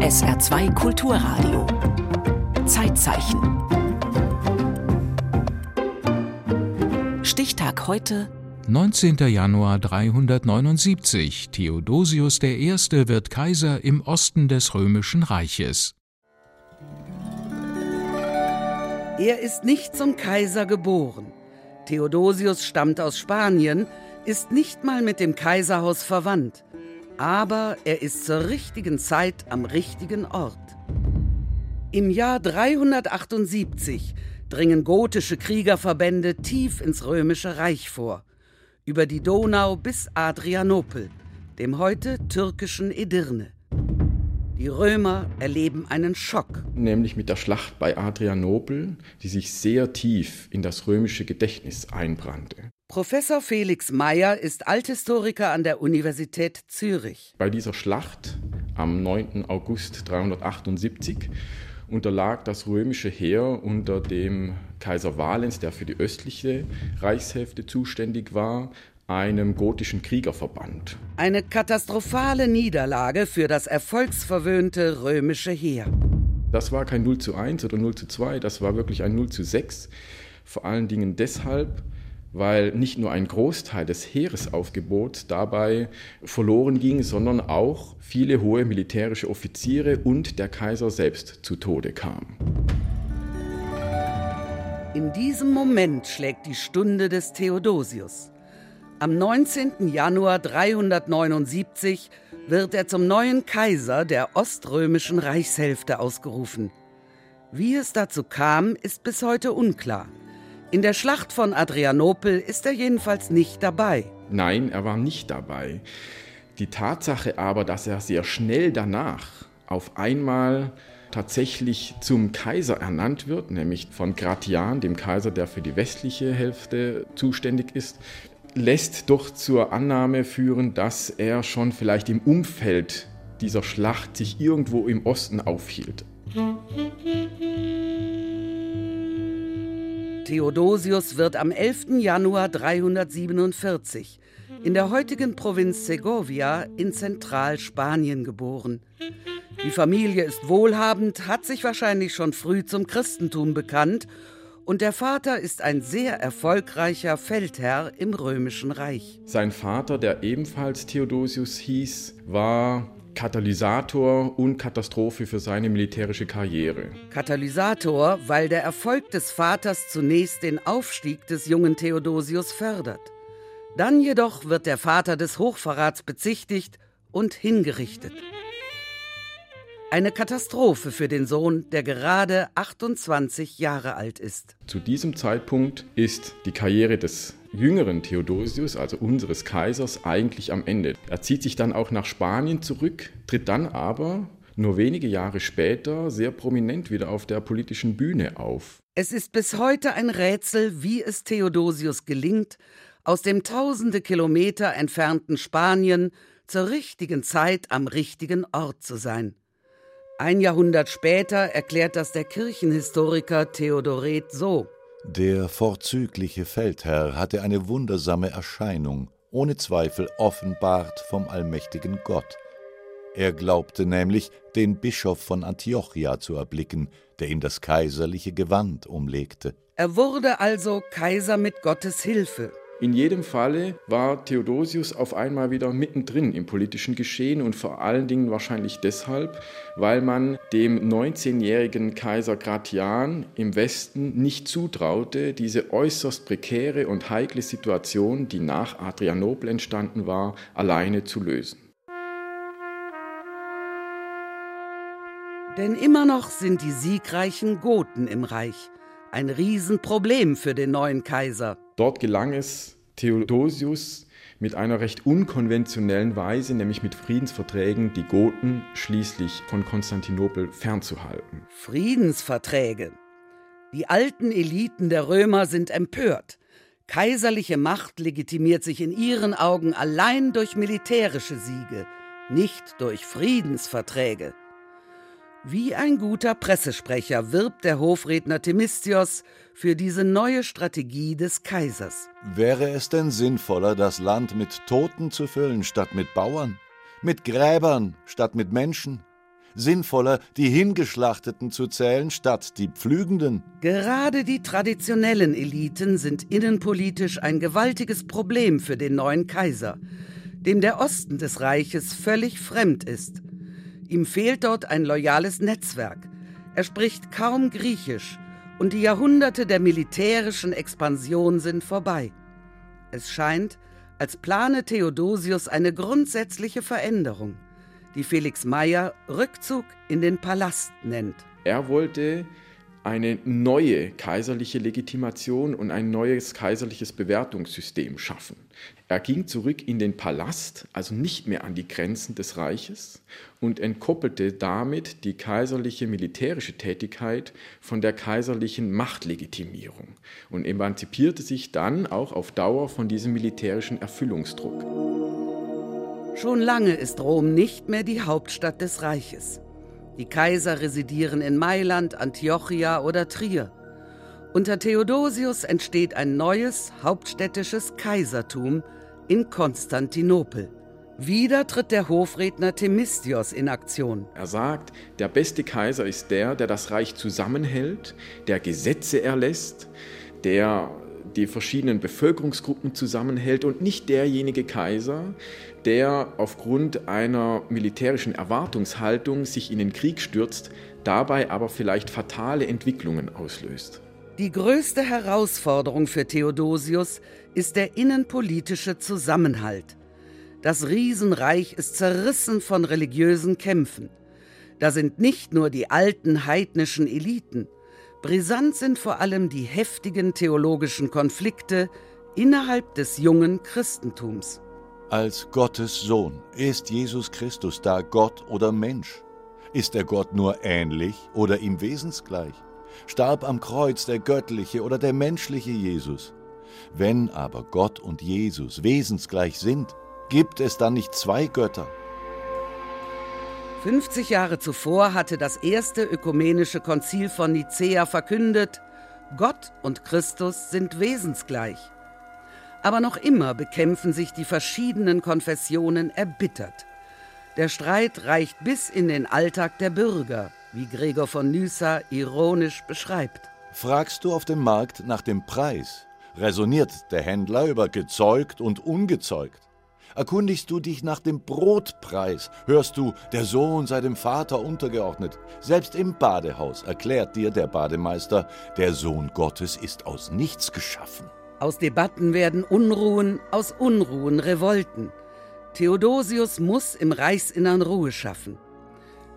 SR2 Kulturradio. Zeitzeichen. Stichtag heute 19. Januar 379. Theodosius I. wird Kaiser im Osten des Römischen Reiches. Er ist nicht zum Kaiser geboren. Theodosius stammt aus Spanien, ist nicht mal mit dem Kaiserhaus verwandt. Aber er ist zur richtigen Zeit am richtigen Ort. Im Jahr 378 dringen gotische Kriegerverbände tief ins römische Reich vor, über die Donau bis Adrianopel, dem heute türkischen Edirne. Die Römer erleben einen Schock. Nämlich mit der Schlacht bei Adrianopel, die sich sehr tief in das römische Gedächtnis einbrannte. Professor Felix Meyer ist Althistoriker an der Universität Zürich. Bei dieser Schlacht am 9. August 378 unterlag das römische Heer unter dem Kaiser Valens, der für die östliche Reichshälfte zuständig war, einem gotischen Kriegerverband. Eine katastrophale Niederlage für das erfolgsverwöhnte römische Heer. Das war kein 0 zu 1 oder 0 zu 2, das war wirklich ein 0 zu 6. Vor allen Dingen deshalb, weil nicht nur ein Großteil des Heeresaufgebots dabei verloren ging, sondern auch viele hohe militärische Offiziere und der Kaiser selbst zu Tode kamen. In diesem Moment schlägt die Stunde des Theodosius. Am 19. Januar 379 wird er zum neuen Kaiser der oströmischen Reichshälfte ausgerufen. Wie es dazu kam, ist bis heute unklar. In der Schlacht von Adrianopel ist er jedenfalls nicht dabei. Nein, er war nicht dabei. Die Tatsache aber, dass er sehr schnell danach auf einmal tatsächlich zum Kaiser ernannt wird, nämlich von Gratian, dem Kaiser, der für die westliche Hälfte zuständig ist, lässt doch zur Annahme führen, dass er schon vielleicht im Umfeld dieser Schlacht sich irgendwo im Osten aufhielt. Theodosius wird am 11. Januar 347 in der heutigen Provinz Segovia in Zentralspanien geboren. Die Familie ist wohlhabend, hat sich wahrscheinlich schon früh zum Christentum bekannt und der Vater ist ein sehr erfolgreicher Feldherr im Römischen Reich. Sein Vater, der ebenfalls Theodosius hieß, war Katalysator und Katastrophe für seine militärische Karriere. Katalysator, weil der Erfolg des Vaters zunächst den Aufstieg des jungen Theodosius fördert. Dann jedoch wird der Vater des Hochverrats bezichtigt und hingerichtet. Eine Katastrophe für den Sohn, der gerade 28 Jahre alt ist. Zu diesem Zeitpunkt ist die Karriere des jüngeren Theodosius, also unseres Kaisers, eigentlich am Ende. Er zieht sich dann auch nach Spanien zurück, tritt dann aber nur wenige Jahre später sehr prominent wieder auf der politischen Bühne auf. Es ist bis heute ein Rätsel, wie es Theodosius gelingt, aus dem tausende Kilometer entfernten Spanien zur richtigen Zeit am richtigen Ort zu sein. Ein Jahrhundert später erklärt das der Kirchenhistoriker Theodoret so. Der vorzügliche Feldherr hatte eine wundersame Erscheinung, ohne Zweifel offenbart vom allmächtigen Gott. Er glaubte nämlich, den Bischof von Antiochia zu erblicken, der ihm das kaiserliche Gewand umlegte. Er wurde also Kaiser mit Gottes Hilfe. In jedem Falle war Theodosius auf einmal wieder mittendrin im politischen Geschehen und vor allen Dingen wahrscheinlich deshalb, weil man dem 19-jährigen Kaiser Gratian im Westen nicht zutraute, diese äußerst prekäre und heikle Situation, die nach Adrianopel entstanden war, alleine zu lösen. Denn immer noch sind die siegreichen Goten im Reich ein Riesenproblem für den neuen Kaiser. Dort gelang es Theodosius mit einer recht unkonventionellen Weise, nämlich mit Friedensverträgen, die Goten schließlich von Konstantinopel fernzuhalten. Friedensverträge. Die alten Eliten der Römer sind empört. Kaiserliche Macht legitimiert sich in ihren Augen allein durch militärische Siege, nicht durch Friedensverträge. Wie ein guter Pressesprecher wirbt der Hofredner Themistios für diese neue Strategie des Kaisers. Wäre es denn sinnvoller, das Land mit Toten zu füllen statt mit Bauern? mit Gräbern statt mit Menschen, sinnvoller, die Hingeschlachteten zu zählen statt die Pflügenden. Gerade die traditionellen Eliten sind innenpolitisch ein gewaltiges Problem für den neuen Kaiser, dem der Osten des Reiches völlig fremd ist. Ihm fehlt dort ein loyales Netzwerk. Er spricht kaum Griechisch und die Jahrhunderte der militärischen Expansion sind vorbei. Es scheint, als plane Theodosius eine grundsätzliche Veränderung die Felix Meyer Rückzug in den Palast nennt. Er wollte eine neue kaiserliche Legitimation und ein neues kaiserliches Bewertungssystem schaffen. Er ging zurück in den Palast, also nicht mehr an die Grenzen des Reiches, und entkoppelte damit die kaiserliche militärische Tätigkeit von der kaiserlichen Machtlegitimierung und emanzipierte sich dann auch auf Dauer von diesem militärischen Erfüllungsdruck. Schon lange ist Rom nicht mehr die Hauptstadt des Reiches. Die Kaiser residieren in Mailand, Antiochia oder Trier. Unter Theodosius entsteht ein neues hauptstädtisches Kaisertum in Konstantinopel. Wieder tritt der Hofredner Themistios in Aktion. Er sagt, der beste Kaiser ist der, der das Reich zusammenhält, der Gesetze erlässt, der die verschiedenen Bevölkerungsgruppen zusammenhält und nicht derjenige Kaiser, der aufgrund einer militärischen Erwartungshaltung sich in den Krieg stürzt, dabei aber vielleicht fatale Entwicklungen auslöst. Die größte Herausforderung für Theodosius ist der innenpolitische Zusammenhalt. Das Riesenreich ist zerrissen von religiösen Kämpfen. Da sind nicht nur die alten heidnischen Eliten, brisant sind vor allem die heftigen theologischen Konflikte innerhalb des jungen Christentums. Als Gottes Sohn ist Jesus Christus da Gott oder Mensch? Ist er Gott nur ähnlich oder ihm wesensgleich? Starb am Kreuz der göttliche oder der menschliche Jesus? Wenn aber Gott und Jesus wesensgleich sind, gibt es dann nicht zwei Götter? 50 Jahre zuvor hatte das erste ökumenische Konzil von Nicäa verkündet, Gott und Christus sind wesensgleich. Aber noch immer bekämpfen sich die verschiedenen Konfessionen erbittert. Der Streit reicht bis in den Alltag der Bürger, wie Gregor von Nyssa ironisch beschreibt. Fragst du auf dem Markt nach dem Preis, resoniert der Händler über gezeugt und ungezeugt. Erkundigst du dich nach dem Brotpreis, hörst du, der Sohn sei dem Vater untergeordnet. Selbst im Badehaus erklärt dir der Bademeister, der Sohn Gottes ist aus nichts geschaffen. Aus Debatten werden Unruhen, aus Unruhen Revolten. Theodosius muss im Reichsinnern Ruhe schaffen.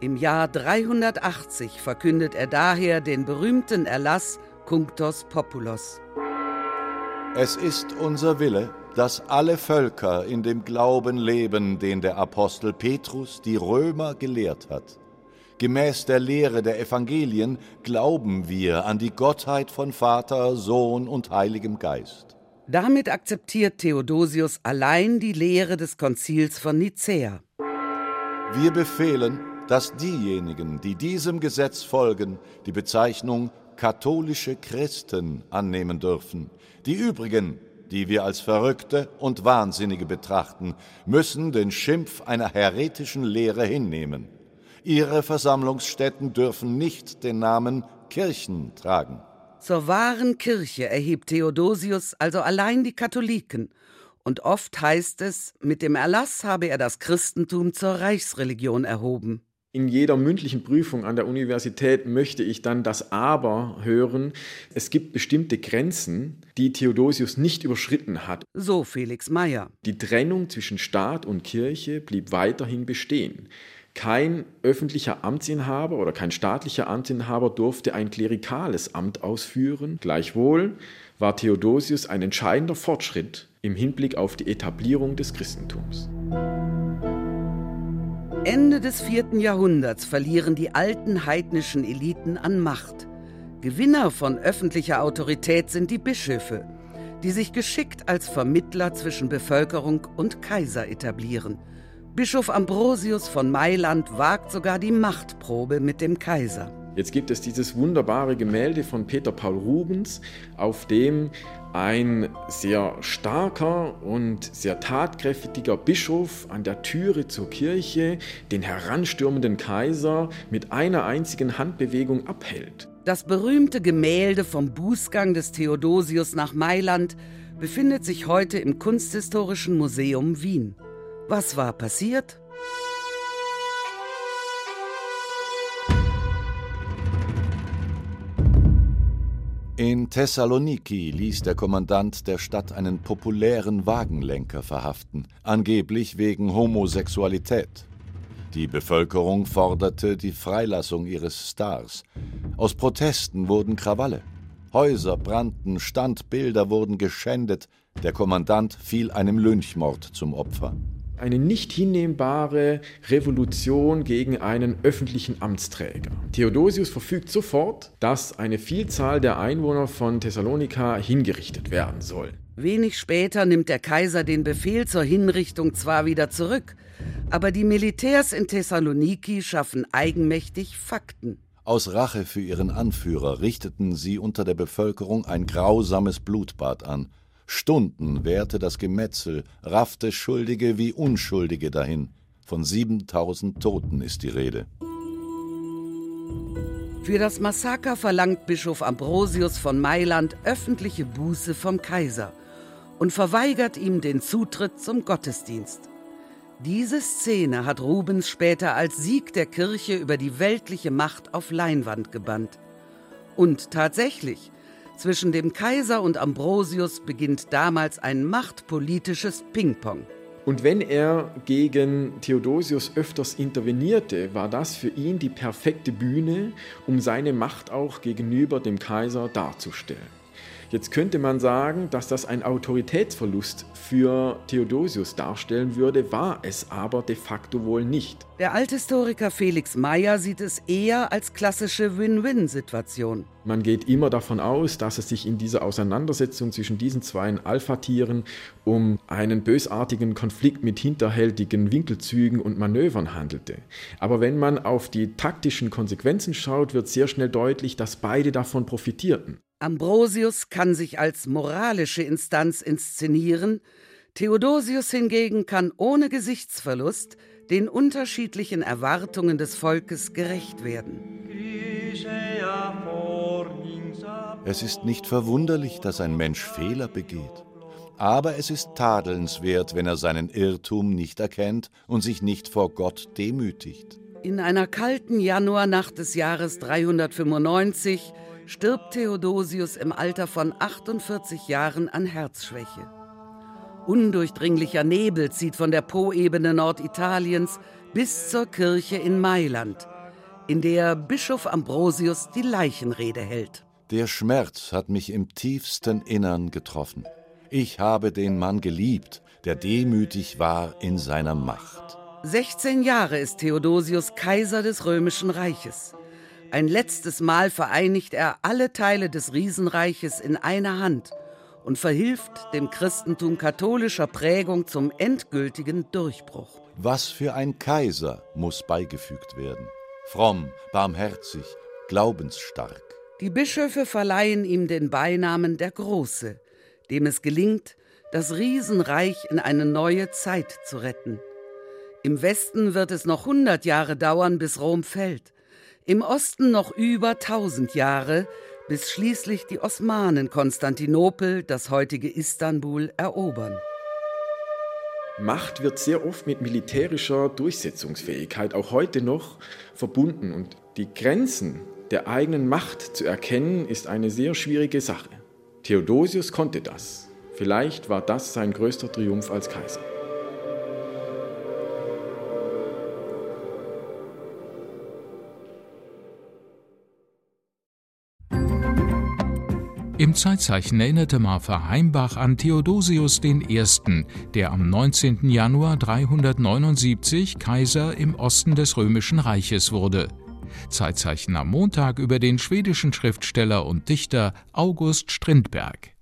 Im Jahr 380 verkündet er daher den berühmten Erlass Cunctos Populos. Es ist unser Wille, dass alle Völker in dem Glauben leben, den der Apostel Petrus die Römer gelehrt hat. Gemäß der Lehre der Evangelien glauben wir an die Gottheit von Vater, Sohn und Heiligem Geist. Damit akzeptiert Theodosius allein die Lehre des Konzils von Nicäa. Wir befehlen, dass diejenigen, die diesem Gesetz folgen, die Bezeichnung katholische Christen annehmen dürfen. Die übrigen, die wir als Verrückte und Wahnsinnige betrachten, müssen den Schimpf einer heretischen Lehre hinnehmen. Ihre Versammlungsstätten dürfen nicht den Namen Kirchen tragen. Zur wahren Kirche erhebt Theodosius also allein die Katholiken, und oft heißt es, mit dem Erlass habe er das Christentum zur Reichsreligion erhoben. In jeder mündlichen Prüfung an der Universität möchte ich dann das Aber hören. Es gibt bestimmte Grenzen, die Theodosius nicht überschritten hat. So Felix Meyer. Die Trennung zwischen Staat und Kirche blieb weiterhin bestehen. Kein öffentlicher Amtsinhaber oder kein staatlicher Amtsinhaber durfte ein klerikales Amt ausführen. Gleichwohl war Theodosius ein entscheidender Fortschritt im Hinblick auf die Etablierung des Christentums. Ende des vierten Jahrhunderts verlieren die alten heidnischen Eliten an Macht. Gewinner von öffentlicher Autorität sind die Bischöfe, die sich geschickt als Vermittler zwischen Bevölkerung und Kaiser etablieren Bischof Ambrosius von Mailand wagt sogar die Machtprobe mit dem Kaiser. Jetzt gibt es dieses wunderbare Gemälde von Peter Paul Rubens, auf dem ein sehr starker und sehr tatkräftiger Bischof an der Türe zur Kirche den heranstürmenden Kaiser mit einer einzigen Handbewegung abhält. Das berühmte Gemälde vom Bußgang des Theodosius nach Mailand befindet sich heute im Kunsthistorischen Museum Wien. Was war passiert? In Thessaloniki ließ der Kommandant der Stadt einen populären Wagenlenker verhaften, angeblich wegen Homosexualität. Die Bevölkerung forderte die Freilassung ihres Stars. Aus Protesten wurden Krawalle. Häuser brannten, Standbilder wurden geschändet. Der Kommandant fiel einem Lynchmord zum Opfer eine nicht hinnehmbare Revolution gegen einen öffentlichen Amtsträger. Theodosius verfügt sofort, dass eine Vielzahl der Einwohner von Thessalonika hingerichtet werden soll. Wenig später nimmt der Kaiser den Befehl zur Hinrichtung zwar wieder zurück, aber die Militärs in Thessaloniki schaffen eigenmächtig Fakten. Aus Rache für ihren Anführer richteten sie unter der Bevölkerung ein grausames Blutbad an. Stunden währte das Gemetzel, raffte Schuldige wie Unschuldige dahin. Von 7000 Toten ist die Rede. Für das Massaker verlangt Bischof Ambrosius von Mailand öffentliche Buße vom Kaiser und verweigert ihm den Zutritt zum Gottesdienst. Diese Szene hat Rubens später als Sieg der Kirche über die weltliche Macht auf Leinwand gebannt. Und tatsächlich, zwischen dem Kaiser und Ambrosius beginnt damals ein machtpolitisches Ping-Pong. Und wenn er gegen Theodosius öfters intervenierte, war das für ihn die perfekte Bühne, um seine Macht auch gegenüber dem Kaiser darzustellen. Jetzt könnte man sagen, dass das ein Autoritätsverlust für Theodosius darstellen würde, war es aber de facto wohl nicht. Der Althistoriker Felix Meyer sieht es eher als klassische Win-Win-Situation. Man geht immer davon aus, dass es sich in dieser Auseinandersetzung zwischen diesen zwei Alpha-Tieren um einen bösartigen Konflikt mit hinterhältigen Winkelzügen und Manövern handelte. Aber wenn man auf die taktischen Konsequenzen schaut, wird sehr schnell deutlich, dass beide davon profitierten. Ambrosius kann sich als moralische Instanz inszenieren, Theodosius hingegen kann ohne Gesichtsverlust den unterschiedlichen Erwartungen des Volkes gerecht werden. Es ist nicht verwunderlich, dass ein Mensch Fehler begeht. Aber es ist tadelnswert, wenn er seinen Irrtum nicht erkennt und sich nicht vor Gott demütigt. In einer kalten Januarnacht des Jahres 395 stirbt Theodosius im Alter von 48 Jahren an Herzschwäche. Undurchdringlicher Nebel zieht von der Poebene Norditaliens bis zur Kirche in Mailand, in der Bischof Ambrosius die Leichenrede hält. Der Schmerz hat mich im tiefsten Innern getroffen. Ich habe den Mann geliebt, der demütig war in seiner Macht. 16 Jahre ist Theodosius Kaiser des römischen Reiches. Ein letztes Mal vereinigt er alle Teile des Riesenreiches in einer Hand und verhilft dem Christentum katholischer Prägung zum endgültigen Durchbruch. Was für ein Kaiser muss beigefügt werden. Fromm, barmherzig, glaubensstark. Die Bischöfe verleihen ihm den Beinamen der Große, dem es gelingt, das Riesenreich in eine neue Zeit zu retten. Im Westen wird es noch hundert Jahre dauern, bis Rom fällt im Osten noch über tausend Jahre, bis schließlich die Osmanen Konstantinopel, das heutige Istanbul, erobern. Macht wird sehr oft mit militärischer Durchsetzungsfähigkeit auch heute noch verbunden und die Grenzen der eigenen Macht zu erkennen, ist eine sehr schwierige Sache. Theodosius konnte das. Vielleicht war das sein größter Triumph als Kaiser. Im Zeitzeichen erinnerte Martha Heimbach an Theodosius I., der am 19. Januar 379 Kaiser im Osten des Römischen Reiches wurde. Zeitzeichen am Montag über den schwedischen Schriftsteller und Dichter August Strindberg.